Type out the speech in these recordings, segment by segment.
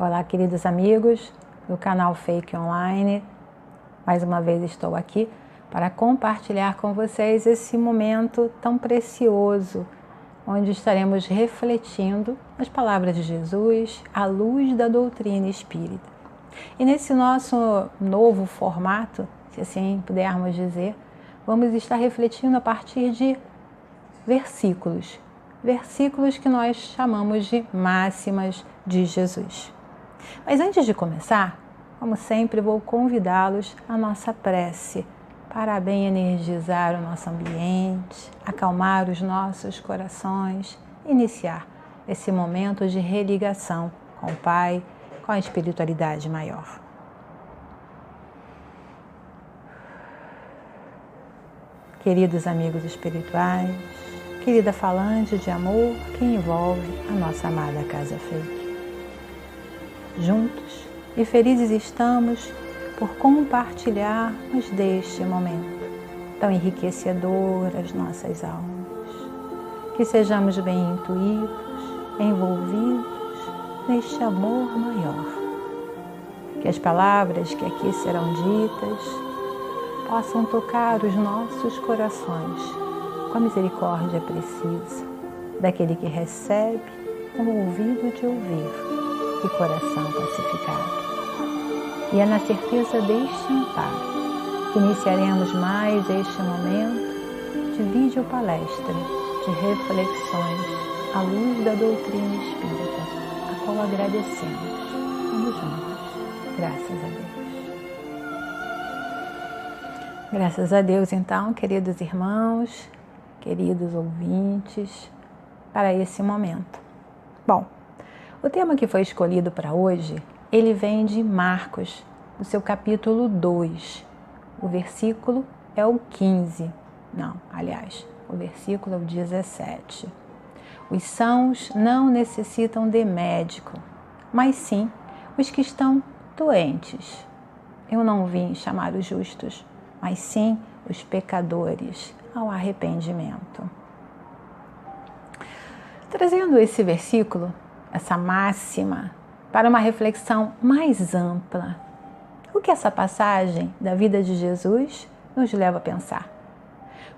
Olá, queridos amigos do canal Fake Online. Mais uma vez estou aqui para compartilhar com vocês esse momento tão precioso, onde estaremos refletindo as palavras de Jesus à luz da doutrina espírita. E nesse nosso novo formato, se assim pudermos dizer, vamos estar refletindo a partir de versículos, versículos que nós chamamos de máximas de Jesus. Mas antes de começar, como sempre, vou convidá-los à nossa prece para bem energizar o nosso ambiente, acalmar os nossos corações, iniciar esse momento de religação com o Pai, com a espiritualidade maior. Queridos amigos espirituais, querida falante de amor que envolve a nossa amada Casa Feita juntos e felizes estamos por compartilharmos deste momento tão enriquecedor às nossas almas. Que sejamos bem intuídos, envolvidos neste amor maior. Que as palavras que aqui serão ditas possam tocar os nossos corações com a misericórdia precisa daquele que recebe o ouvido de ouvir e coração pacificado. E é na certeza deste amparo que iniciaremos mais este momento de vídeo palestra, de reflexões à luz da doutrina espírita, a qual agradecemos. Vamos juntos. Graças a Deus. Graças a Deus, então, queridos irmãos, queridos ouvintes, para esse momento. Bom, o tema que foi escolhido para hoje, ele vem de Marcos, no seu capítulo 2. O versículo é o 15. Não, aliás, o versículo é o 17. Os sãos não necessitam de médico, mas sim os que estão doentes. Eu não vim chamar os justos, mas sim os pecadores ao arrependimento. Trazendo esse versículo, essa máxima para uma reflexão mais ampla. O que essa passagem da vida de Jesus nos leva a pensar?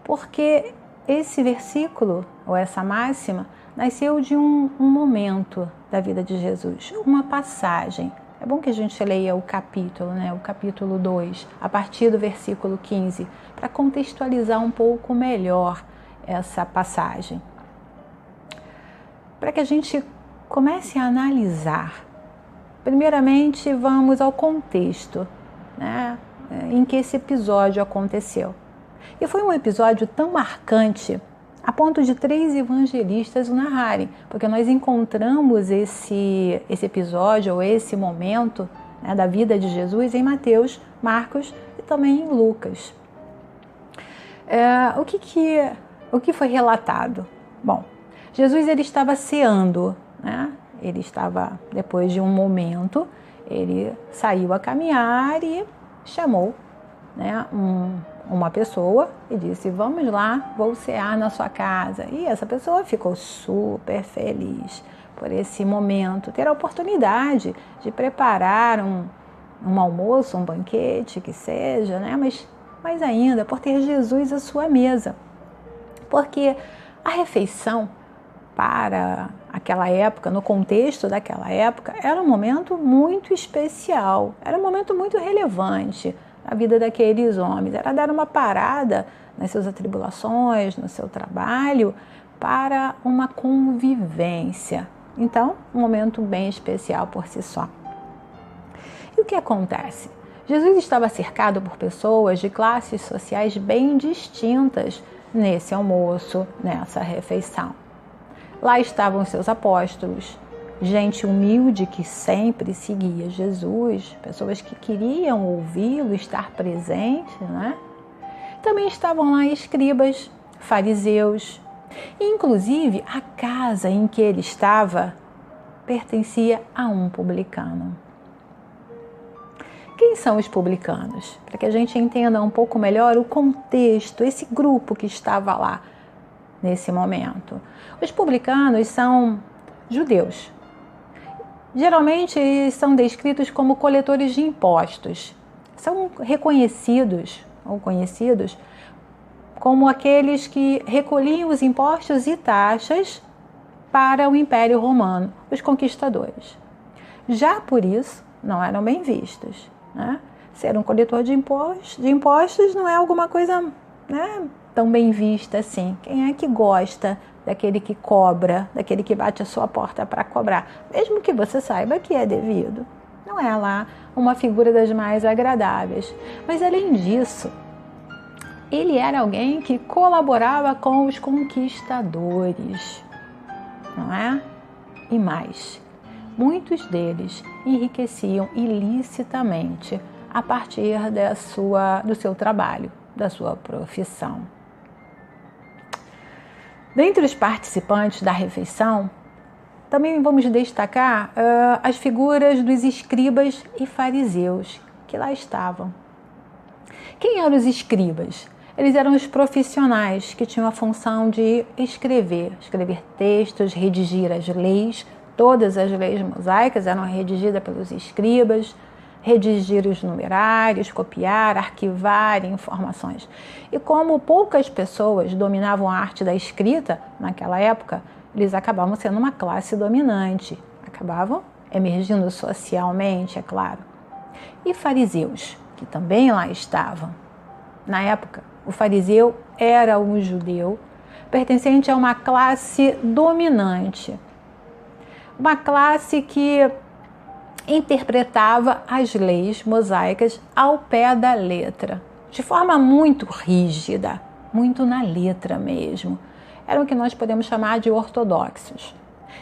Porque esse versículo, ou essa máxima, nasceu de um, um momento da vida de Jesus, uma passagem. É bom que a gente leia o capítulo, né? o capítulo 2, a partir do versículo 15, para contextualizar um pouco melhor essa passagem. Para que a gente comece a analisar. Primeiramente, vamos ao contexto né, em que esse episódio aconteceu. E foi um episódio tão marcante a ponto de três evangelistas o narrarem, porque nós encontramos esse, esse episódio ou esse momento né, da vida de Jesus em Mateus, Marcos e também em Lucas. É, o, que, que, o que foi relatado? Bom, Jesus ele estava ceando né? Ele estava, depois de um momento, ele saiu a caminhar e chamou né, um, uma pessoa e disse: Vamos lá, vou cear na sua casa. E essa pessoa ficou super feliz por esse momento, ter a oportunidade de preparar um, um almoço, um banquete, que seja, né? mas mais ainda por ter Jesus à sua mesa. Porque a refeição para aquela época, no contexto daquela época, era um momento muito especial, era um momento muito relevante na vida daqueles homens. Era dar uma parada nas suas atribulações, no seu trabalho, para uma convivência. Então, um momento bem especial por si só. E o que acontece? Jesus estava cercado por pessoas de classes sociais bem distintas nesse almoço, nessa refeição. Lá estavam seus apóstolos, gente humilde que sempre seguia Jesus, pessoas que queriam ouvi-lo, estar presente, né? Também estavam lá escribas, fariseus, inclusive a casa em que ele estava pertencia a um publicano. Quem são os publicanos? Para que a gente entenda um pouco melhor o contexto, esse grupo que estava lá nesse momento. Os publicanos são judeus. geralmente são descritos como coletores de impostos. São reconhecidos ou conhecidos como aqueles que recolhiam os impostos e taxas para o Império Romano, os conquistadores. Já por isso, não eram bem vistos. Né? Ser um coletor de impostos, de impostos não é alguma coisa né, tão bem vista assim. Quem é que gosta daquele que cobra, daquele que bate a sua porta para cobrar? Mesmo que você saiba que é devido. Não é lá uma figura das mais agradáveis. Mas além disso, ele era alguém que colaborava com os conquistadores, não é? E mais, muitos deles enriqueciam ilicitamente a partir da sua, do seu trabalho, da sua profissão. Dentre os participantes da refeição, também vamos destacar uh, as figuras dos escribas e fariseus que lá estavam. Quem eram os escribas? Eles eram os profissionais que tinham a função de escrever, escrever textos, redigir as leis. Todas as leis mosaicas eram redigidas pelos escribas, redigir os numerários, copiar, arquivar informações. E como poucas pessoas dominavam a arte da escrita naquela época, eles acabavam sendo uma classe dominante, acabavam emergindo socialmente, é claro. E fariseus, que também lá estavam. Na época, o fariseu era um judeu pertencente a uma classe dominante, uma classe que interpretava as leis mosaicas ao pé da letra, de forma muito rígida, muito na letra mesmo. Eram o que nós podemos chamar de ortodoxos.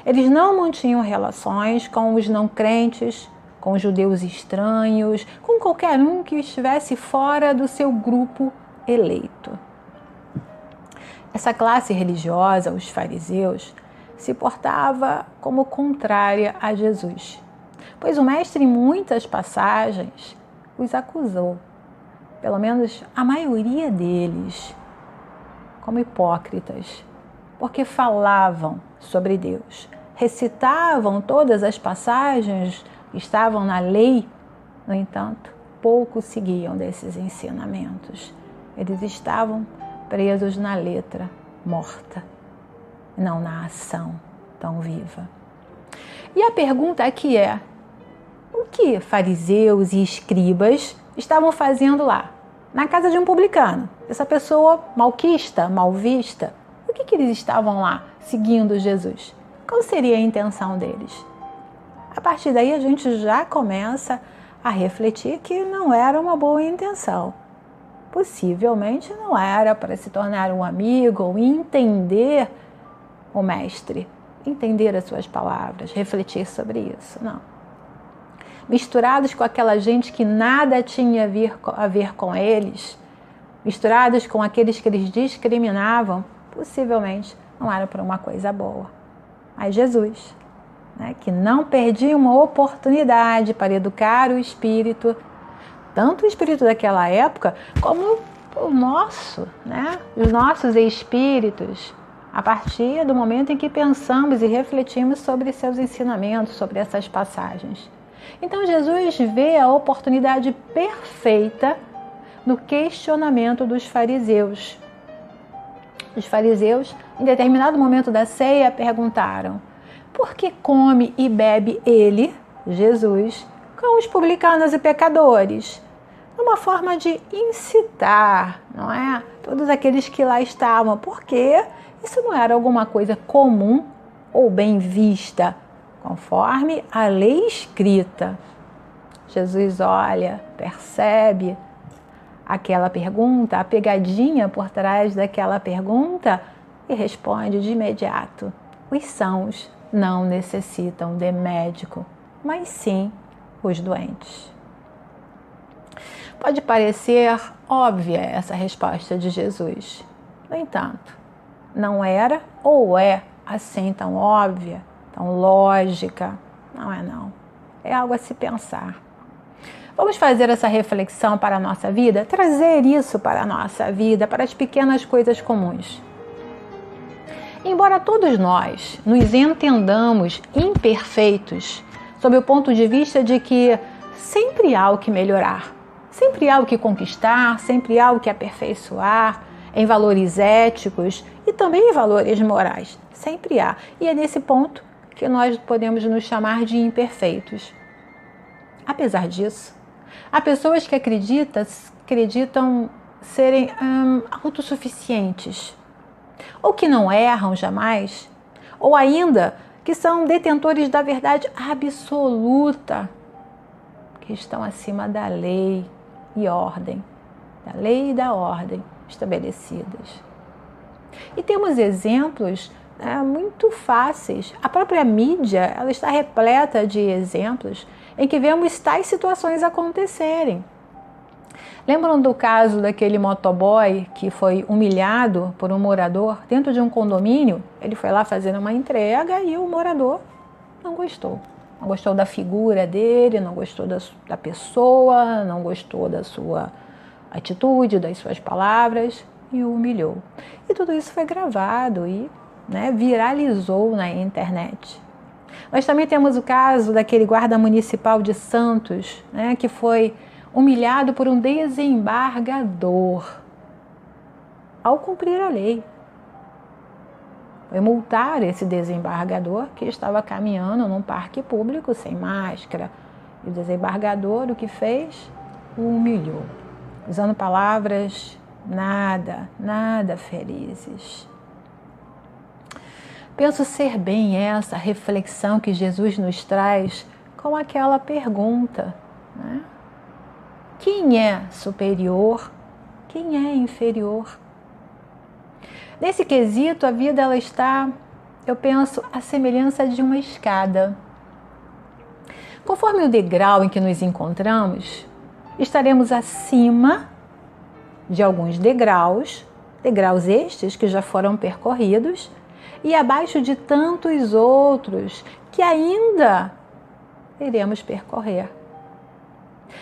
Eles não mantinham relações com os não crentes, com os judeus estranhos, com qualquer um que estivesse fora do seu grupo eleito. Essa classe religiosa, os fariseus, se portava como contrária a Jesus, pois o Mestre, em muitas passagens, os acusou, pelo menos a maioria deles, como hipócritas, porque falavam sobre Deus, recitavam todas as passagens que estavam na lei, no entanto, pouco seguiam desses ensinamentos. Eles estavam presos na letra morta, não na ação tão viva. E a pergunta aqui é: o que fariseus e escribas estavam fazendo lá, na casa de um publicano? Essa pessoa malquista, mal vista, o que, que eles estavam lá seguindo Jesus? Qual seria a intenção deles? A partir daí a gente já começa a refletir que não era uma boa intenção possivelmente não era para se tornar um amigo ou entender o mestre, entender as suas palavras, refletir sobre isso, não. Misturados com aquela gente que nada tinha a ver com eles, misturados com aqueles que eles discriminavam, possivelmente não era para uma coisa boa. Mas Jesus, né, que não perdia uma oportunidade para educar o espírito tanto o espírito daquela época como o nosso, né? Os nossos espíritos, a partir do momento em que pensamos e refletimos sobre seus ensinamentos, sobre essas passagens. Então Jesus vê a oportunidade perfeita no questionamento dos fariseus. Os fariseus, em determinado momento da ceia, perguntaram: por que come e bebe ele, Jesus, com os publicanos e pecadores? uma forma de incitar, não é? Todos aqueles que lá estavam, porque isso não era alguma coisa comum ou bem vista, conforme a lei escrita. Jesus olha, percebe aquela pergunta, a pegadinha por trás daquela pergunta e responde de imediato: os sãos não necessitam de médico, mas sim os doentes. Pode parecer óbvia essa resposta de Jesus. No entanto, não era ou é assim tão óbvia, tão lógica. Não é não. É algo a se pensar. Vamos fazer essa reflexão para a nossa vida, trazer isso para a nossa vida, para as pequenas coisas comuns. Embora todos nós nos entendamos imperfeitos, sob o ponto de vista de que sempre há o que melhorar, sempre há o que conquistar, sempre há o que aperfeiçoar em valores éticos e também em valores morais. Sempre há. E é nesse ponto que nós podemos nos chamar de imperfeitos. Apesar disso, há pessoas que acreditam, acreditam serem hum, autossuficientes, ou que não erram jamais, ou ainda que são detentores da verdade absoluta, que estão acima da lei e ordem, da lei e da ordem estabelecidas. E temos exemplos né, muito fáceis. A própria mídia ela está repleta de exemplos em que vemos tais situações acontecerem. Lembram do caso daquele motoboy que foi humilhado por um morador dentro de um condomínio? Ele foi lá fazer uma entrega e o morador não gostou. Não gostou da figura dele, não gostou da, da pessoa, não gostou da sua atitude, das suas palavras e o humilhou. E tudo isso foi gravado e né, viralizou na internet. Nós também temos o caso daquele guarda municipal de Santos, né, que foi humilhado por um desembargador ao cumprir a lei. Foi multar esse desembargador que estava caminhando num parque público sem máscara. E o desembargador o que fez? O humilhou, usando palavras nada, nada felizes. Penso ser bem essa reflexão que Jesus nos traz com aquela pergunta. Né? Quem é superior? Quem é inferior? Nesse quesito, a vida ela está, eu penso, à semelhança de uma escada. Conforme o degrau em que nos encontramos, estaremos acima de alguns degraus, degraus estes que já foram percorridos, e abaixo de tantos outros que ainda iremos percorrer.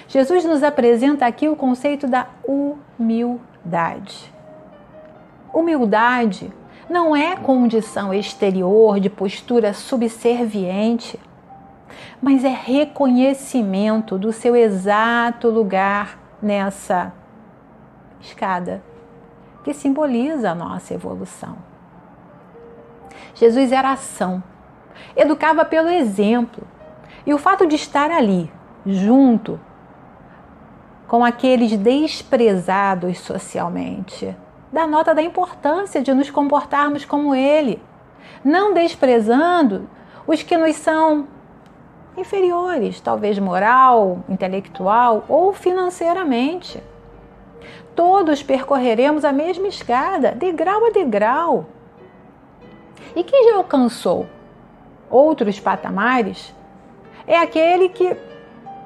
Jesus nos apresenta aqui o conceito da humildade. Humildade não é condição exterior de postura subserviente, mas é reconhecimento do seu exato lugar nessa escada, que simboliza a nossa evolução. Jesus era ação, educava pelo exemplo, e o fato de estar ali, junto com aqueles desprezados socialmente. Dá nota da importância de nos comportarmos como ele, não desprezando os que nos são inferiores, talvez moral, intelectual ou financeiramente. Todos percorreremos a mesma escada, degrau a degrau. E quem já alcançou outros patamares é aquele que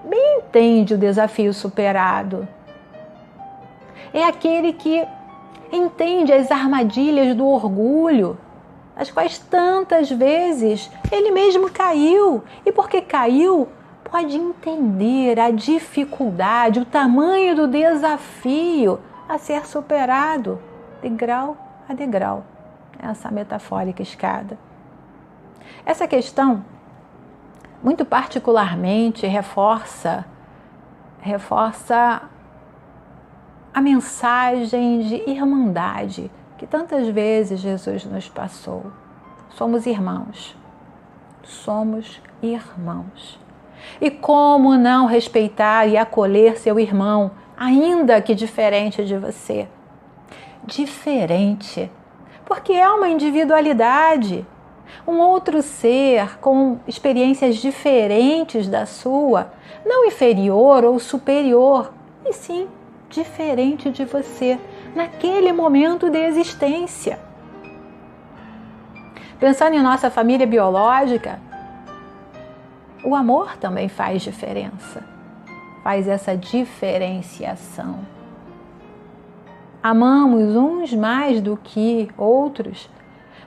bem entende o desafio superado. É aquele que entende as armadilhas do orgulho, as quais tantas vezes ele mesmo caiu. E porque caiu, pode entender a dificuldade, o tamanho do desafio a ser superado, degrau a degrau. Essa metafórica escada. Essa questão muito particularmente reforça reforça a mensagem de irmandade que tantas vezes Jesus nos passou. Somos irmãos. Somos irmãos. E como não respeitar e acolher seu irmão, ainda que diferente de você? Diferente, porque é uma individualidade um outro ser com experiências diferentes da sua, não inferior ou superior, e sim diferente de você naquele momento de existência. Pensando em nossa família biológica, o amor também faz diferença, faz essa diferenciação. Amamos uns mais do que outros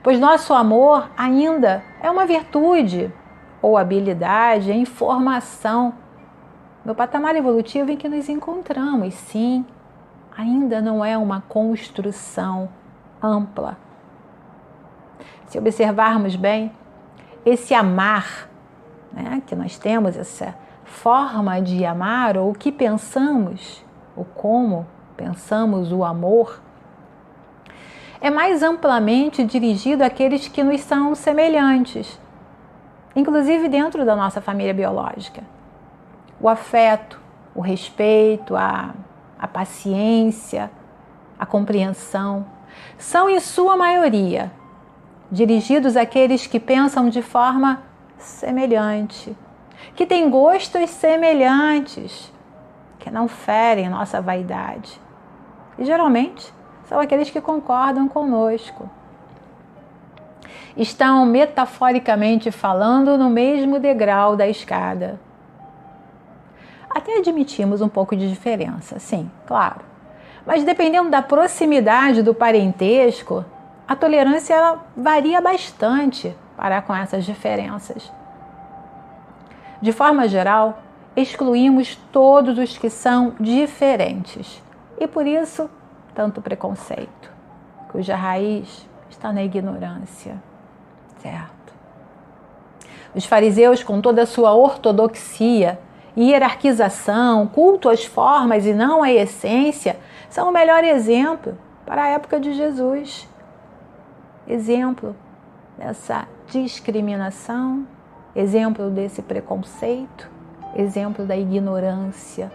pois nosso amor ainda é uma virtude ou habilidade em formação no patamar evolutivo em que nos encontramos. Sim, ainda não é uma construção ampla. Se observarmos bem, esse amar né, que nós temos essa forma de amar, ou o que pensamos, ou como pensamos o amor, é mais amplamente dirigido àqueles que nos são semelhantes, inclusive dentro da nossa família biológica. O afeto, o respeito, a, a paciência, a compreensão, são em sua maioria dirigidos àqueles que pensam de forma semelhante, que têm gostos semelhantes, que não ferem nossa vaidade. E geralmente são aqueles que concordam conosco. Estão metaforicamente falando no mesmo degrau da escada. Até admitimos um pouco de diferença, sim, claro. Mas dependendo da proximidade do parentesco, a tolerância varia bastante para com essas diferenças. De forma geral, excluímos todos os que são diferentes e por isso tanto preconceito, cuja raiz está na ignorância, certo? Os fariseus, com toda a sua ortodoxia hierarquização, culto às formas e não à essência, são o melhor exemplo para a época de Jesus exemplo dessa discriminação, exemplo desse preconceito, exemplo da ignorância.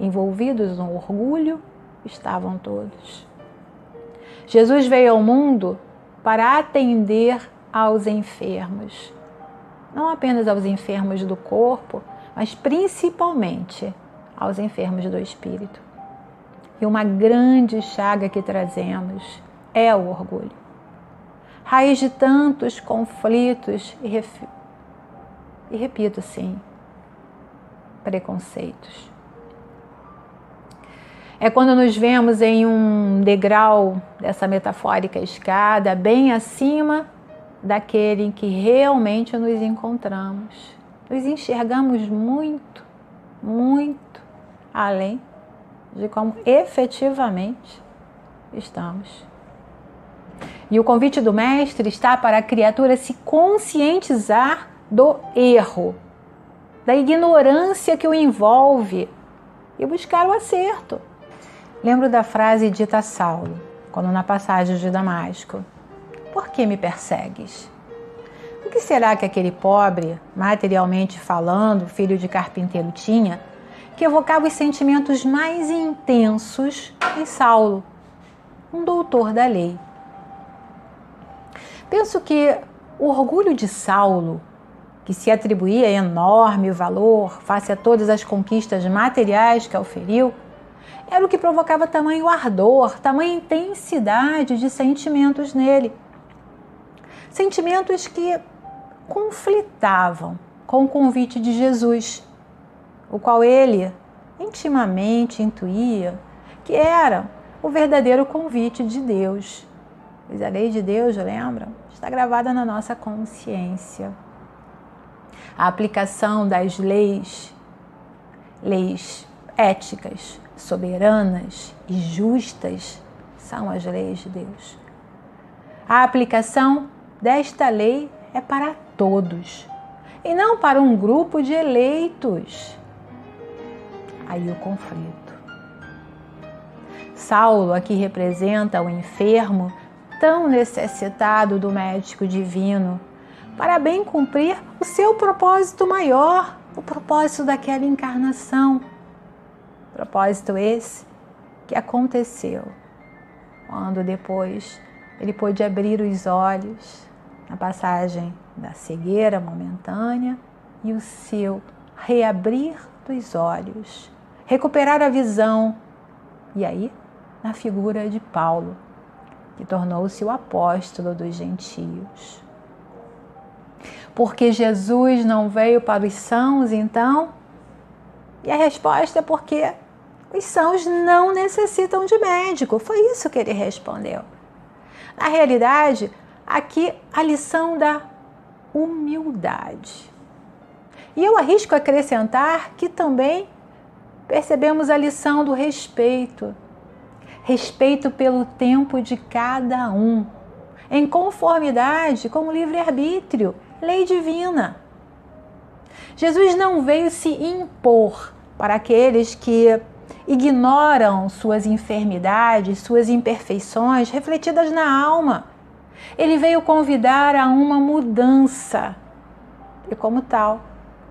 Envolvidos no orgulho estavam todos. Jesus veio ao mundo para atender aos enfermos, não apenas aos enfermos do corpo, mas principalmente aos enfermos do espírito. E uma grande chaga que trazemos é o orgulho raiz de tantos conflitos e, ref... e repito sim, preconceitos. É quando nos vemos em um degrau dessa metafórica escada, bem acima daquele em que realmente nos encontramos. Nos enxergamos muito, muito além de como efetivamente estamos. E o convite do Mestre está para a criatura se conscientizar do erro, da ignorância que o envolve e buscar o acerto. Lembro da frase dita a Saulo, quando na passagem de Damasco: Por que me persegues? O que será que aquele pobre, materialmente falando, filho de carpinteiro, tinha que evocava os sentimentos mais intensos em Saulo, um doutor da lei? Penso que o orgulho de Saulo, que se atribuía enorme valor face a todas as conquistas materiais que auferiu, era o que provocava tamanho ardor, tamanha intensidade de sentimentos nele. Sentimentos que conflitavam com o convite de Jesus, o qual ele intimamente intuía que era o verdadeiro convite de Deus. Pois a lei de Deus, lembram? está gravada na nossa consciência. A aplicação das leis, leis éticas, soberanas e justas, são as leis de Deus. A aplicação desta lei é para todos e não para um grupo de eleitos. Aí o conflito. Saulo aqui representa o enfermo tão necessitado do médico divino para bem cumprir o seu propósito maior, o propósito daquela encarnação. Propósito esse que aconteceu quando depois ele pôde abrir os olhos na passagem da cegueira momentânea e o seu reabrir dos olhos, recuperar a visão. E aí, na figura de Paulo, que tornou-se o apóstolo dos gentios. Porque Jesus não veio para os sãos, então? E a resposta é porque os sãos não necessitam de médico. Foi isso que ele respondeu. Na realidade, aqui a lição da humildade. E eu arrisco acrescentar que também percebemos a lição do respeito respeito pelo tempo de cada um, em conformidade com o livre-arbítrio, lei divina. Jesus não veio se impor para aqueles que ignoram suas enfermidades, suas imperfeições refletidas na alma. Ele veio convidar a uma mudança. E, como tal,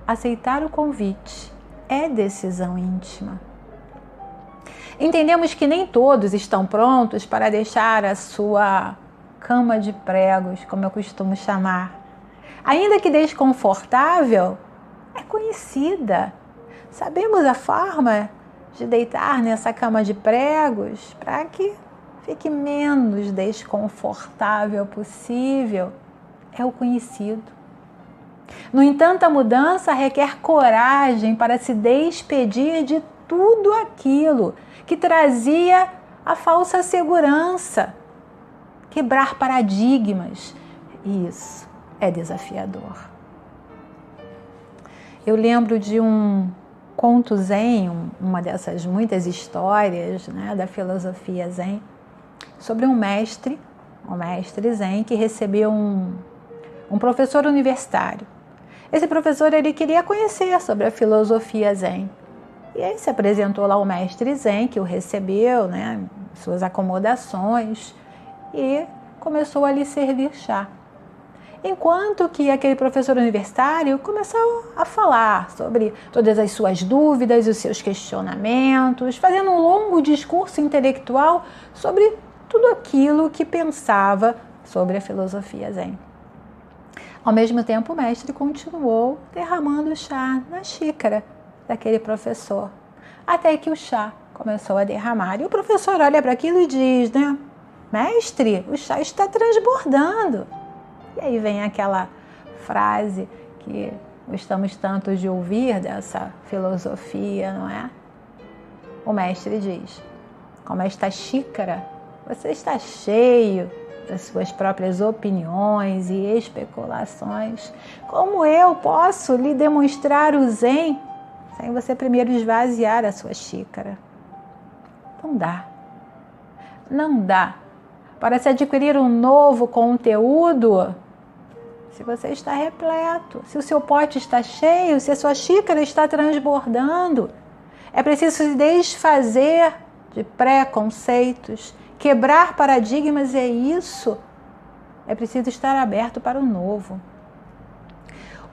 aceitar o convite é decisão íntima. Entendemos que nem todos estão prontos para deixar a sua cama de pregos, como eu costumo chamar. Ainda que desconfortável, é conhecida. Sabemos a forma de deitar nessa cama de pregos para que fique menos desconfortável possível. É o conhecido. No entanto, a mudança requer coragem para se despedir de tudo aquilo que trazia a falsa segurança, quebrar paradigmas. Isso é desafiador. Eu lembro de um conto zen, uma dessas muitas histórias né, da filosofia zen, sobre um mestre, um mestre zen que recebeu um, um professor universitário. Esse professor ele queria conhecer sobre a filosofia zen. E aí se apresentou lá o mestre zen que o recebeu, né, suas acomodações e começou a lhe servir chá. Enquanto que aquele professor universitário começou a falar sobre todas as suas dúvidas, os seus questionamentos, fazendo um longo discurso intelectual sobre tudo aquilo que pensava sobre a filosofia Zen. Ao mesmo tempo, o mestre continuou derramando chá na xícara daquele professor, até que o chá começou a derramar. E o professor olha para aquilo e diz, né? Mestre, o chá está transbordando. E aí vem aquela frase que gostamos tanto de ouvir dessa filosofia, não é? O mestre diz: como esta xícara, você está cheio das suas próprias opiniões e especulações. Como eu posso lhe demonstrar o Zen sem você primeiro esvaziar a sua xícara? Não dá. Não dá para se adquirir um novo conteúdo, se você está repleto, se o seu pote está cheio, se a sua xícara está transbordando, é preciso se desfazer de preconceitos, quebrar paradigmas, é isso. É preciso estar aberto para o novo.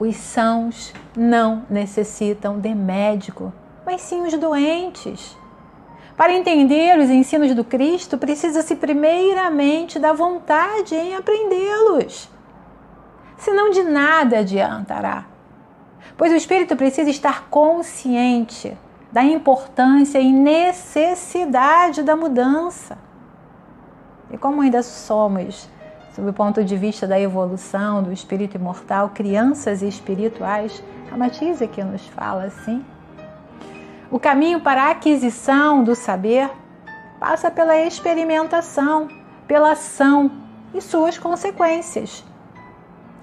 Os sãos não necessitam de médico, mas sim os doentes. Para entender os ensinos do Cristo, precisa-se primeiramente da vontade em aprendê-los. Senão de nada adiantará. Pois o espírito precisa estar consciente da importância e necessidade da mudança. E como ainda somos, sob o ponto de vista da evolução do espírito imortal, crianças espirituais, a Matiz aqui nos fala assim o caminho para a aquisição do saber passa pela experimentação, pela ação e suas consequências.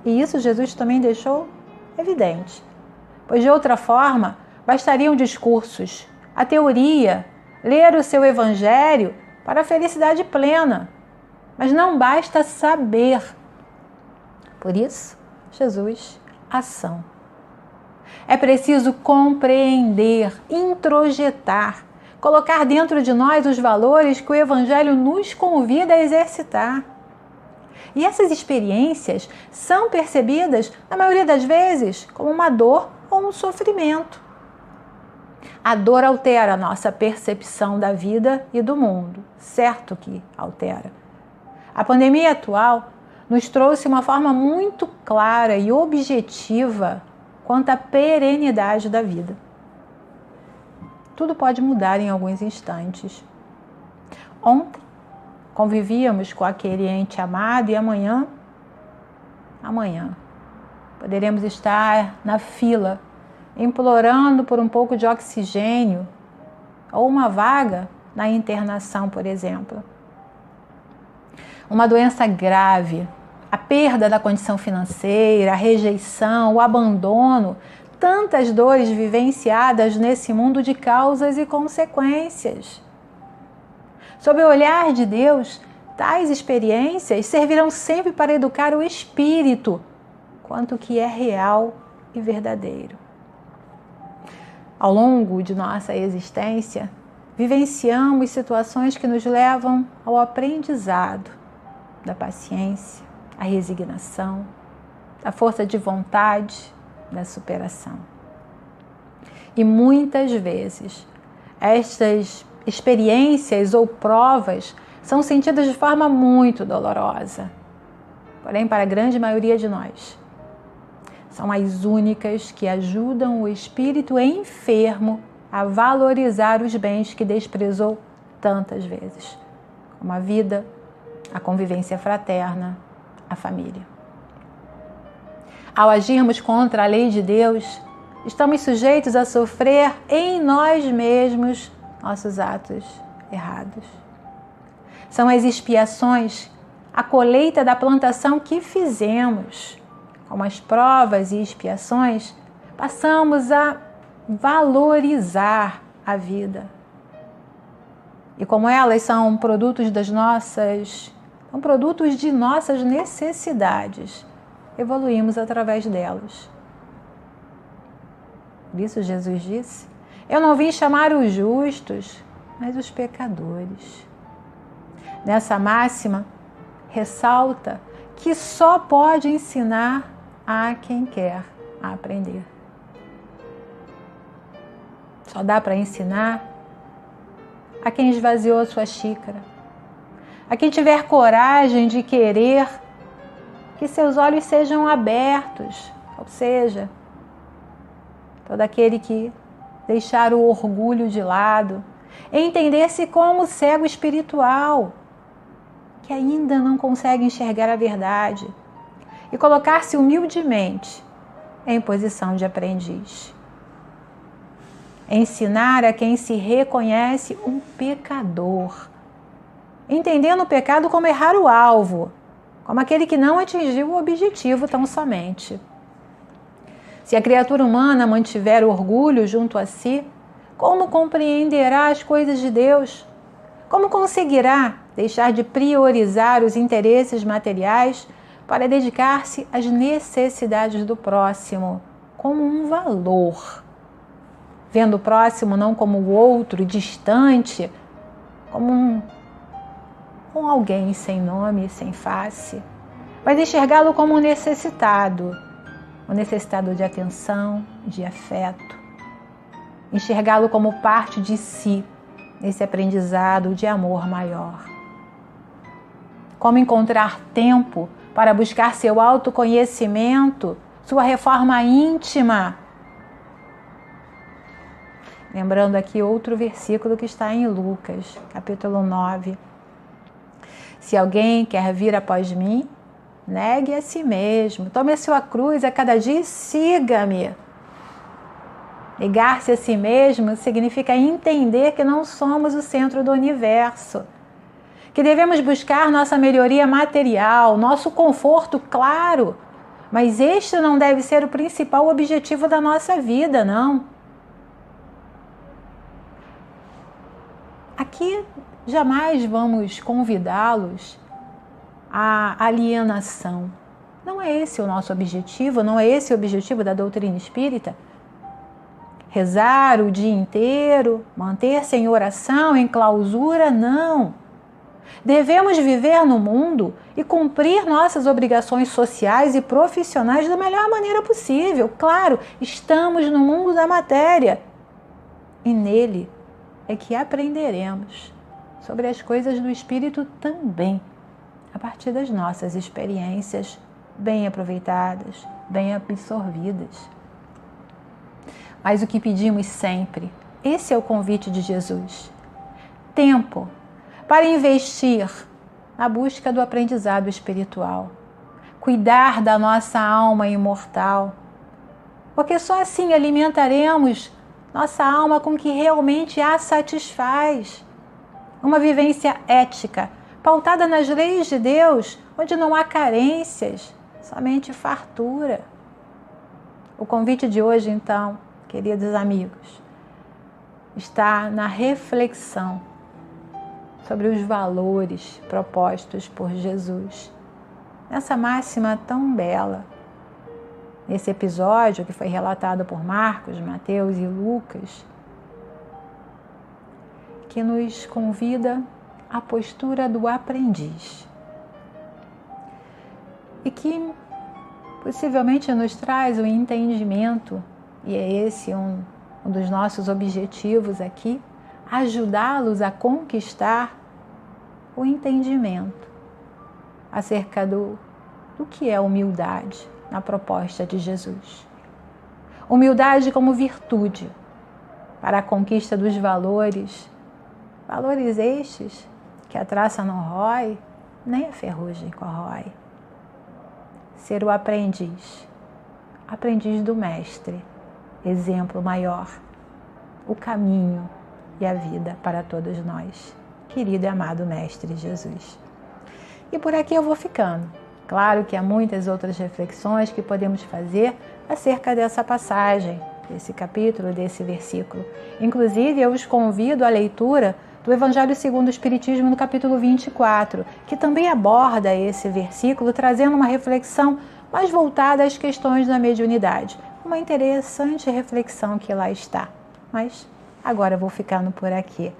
E isso Jesus também deixou evidente, pois de outra forma bastariam discursos, a teoria, ler o seu evangelho para a felicidade plena. Mas não basta saber. Por isso, Jesus, ação. É preciso compreender, introjetar, colocar dentro de nós os valores que o Evangelho nos convida a exercitar. E essas experiências são percebidas, na maioria das vezes, como uma dor ou um sofrimento. A dor altera a nossa percepção da vida e do mundo, certo que altera. A pandemia atual nos trouxe uma forma muito clara e objetiva quanto à perenidade da vida. Tudo pode mudar em alguns instantes. Ontem convivíamos com aquele ente amado e amanhã, amanhã, poderemos estar na fila, implorando por um pouco de oxigênio ou uma vaga na internação, por exemplo. Uma doença grave a perda da condição financeira, a rejeição, o abandono, tantas dores vivenciadas nesse mundo de causas e consequências. Sob o olhar de Deus, tais experiências servirão sempre para educar o espírito quanto que é real e verdadeiro. Ao longo de nossa existência, vivenciamos situações que nos levam ao aprendizado da paciência, a resignação, a força de vontade, da superação. E muitas vezes estas experiências ou provas são sentidas de forma muito dolorosa. Porém, para a grande maioria de nós, são as únicas que ajudam o espírito enfermo a valorizar os bens que desprezou tantas vezes, como a vida, a convivência fraterna, a família. Ao agirmos contra a lei de Deus, estamos sujeitos a sofrer em nós mesmos nossos atos errados. São as expiações, a colheita da plantação que fizemos como as provas e expiações, passamos a valorizar a vida. E como elas são produtos das nossas, são produtos de nossas necessidades, evoluímos através delas. Por isso Jesus disse: Eu não vim chamar os justos, mas os pecadores. Nessa máxima, ressalta que só pode ensinar a quem quer aprender. Só dá para ensinar a quem esvaziou a sua xícara, a quem tiver coragem de querer que seus olhos sejam abertos, ou seja, todo aquele que deixar o orgulho de lado, entender-se como cego espiritual, que ainda não consegue enxergar a verdade e colocar-se humildemente em posição de aprendiz. Ensinar a quem se reconhece um pecador, entendendo o pecado como errar o alvo, como aquele que não atingiu o objetivo tão somente. Se a criatura humana mantiver orgulho junto a si, como compreenderá as coisas de Deus? Como conseguirá deixar de priorizar os interesses materiais para dedicar-se às necessidades do próximo como um valor, vendo o próximo não como o outro distante, como um, um alguém sem nome, sem face, mas enxergá-lo como um necessitado, um necessitado de atenção, de afeto, enxergá-lo como parte de si nesse aprendizado de amor maior. Como encontrar tempo para buscar seu autoconhecimento, sua reforma íntima. Lembrando aqui outro versículo que está em Lucas, capítulo 9. Se alguém quer vir após mim, negue a si mesmo, tome a sua cruz a cada dia e siga-me. Negar-se a si mesmo significa entender que não somos o centro do universo que devemos buscar nossa melhoria material, nosso conforto, claro, mas este não deve ser o principal objetivo da nossa vida, não. Aqui jamais vamos convidá-los à alienação. Não é esse o nosso objetivo, não é esse o objetivo da doutrina espírita. Rezar o dia inteiro, manter-se em oração, em clausura, não. Devemos viver no mundo e cumprir nossas obrigações sociais e profissionais da melhor maneira possível. Claro, estamos no mundo da matéria e nele é que aprenderemos sobre as coisas do espírito também, a partir das nossas experiências bem aproveitadas, bem absorvidas. Mas o que pedimos sempre, esse é o convite de Jesus: tempo para investir na busca do aprendizado espiritual, cuidar da nossa alma imortal, porque só assim alimentaremos nossa alma com o que realmente a satisfaz. Uma vivência ética, pautada nas leis de Deus, onde não há carências, somente fartura. O convite de hoje, então, queridos amigos, está na reflexão sobre os valores propostos por Jesus. Nessa máxima tão bela, nesse episódio que foi relatado por Marcos, Mateus e Lucas, que nos convida à postura do aprendiz e que possivelmente nos traz o entendimento, e é esse um, um dos nossos objetivos aqui, ajudá-los a conquistar o entendimento acerca do, do que é humildade na proposta de Jesus. Humildade como virtude para a conquista dos valores, valores estes que a traça não rói, nem a ferrugem corrói. Ser o aprendiz, aprendiz do Mestre, exemplo maior, o caminho e a vida para todos nós. Querido e amado Mestre Jesus. E por aqui eu vou ficando. Claro que há muitas outras reflexões que podemos fazer acerca dessa passagem, desse capítulo, desse versículo. Inclusive, eu os convido à leitura do Evangelho segundo o Espiritismo no capítulo 24, que também aborda esse versículo, trazendo uma reflexão mais voltada às questões da mediunidade. Uma interessante reflexão que lá está. Mas agora vou ficando por aqui.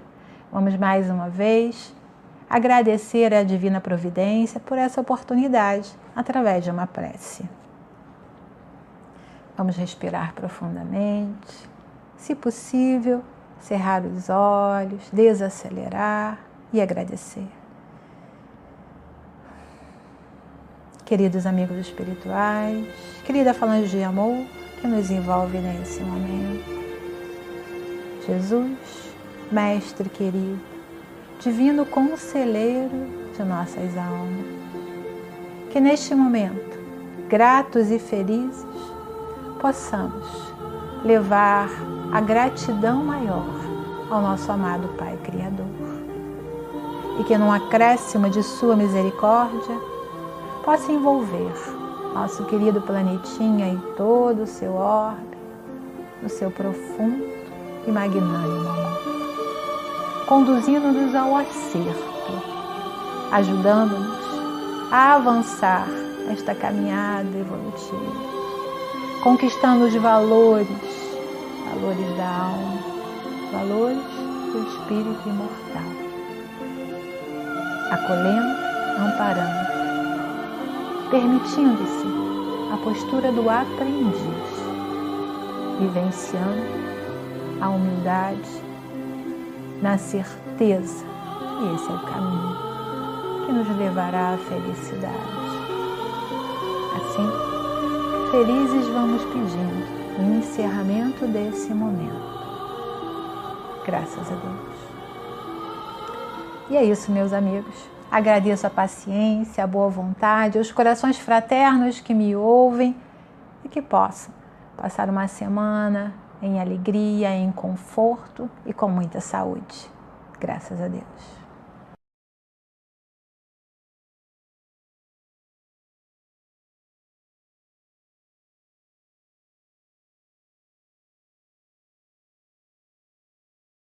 Vamos mais uma vez agradecer à Divina Providência por essa oportunidade através de uma prece. Vamos respirar profundamente. Se possível, cerrar os olhos, desacelerar e agradecer. Queridos amigos espirituais, querida falange de amor que nos envolve nesse momento. Jesus, Mestre querido, Divino Conselheiro de nossas almas. Que neste momento, gratos e felizes, possamos levar a gratidão maior ao nosso amado Pai Criador. E que num acréscimo de Sua misericórdia possa envolver nosso querido planetinha em todo o seu orbe, no seu profundo e magnânimo amor conduzindo-nos ao acerto, ajudando-nos a avançar esta caminhada evolutiva, conquistando os valores, valores da alma, valores do espírito imortal, acolhendo, amparando, permitindo-se a postura do aprendiz, vivenciando a humildade na certeza que esse é o caminho que nos levará à felicidade. Assim, felizes vamos pedindo encerramento desse momento. Graças a Deus. E é isso, meus amigos. Agradeço a paciência, a boa vontade, os corações fraternos que me ouvem e que possam passar uma semana em alegria, em conforto e com muita saúde. Graças a Deus.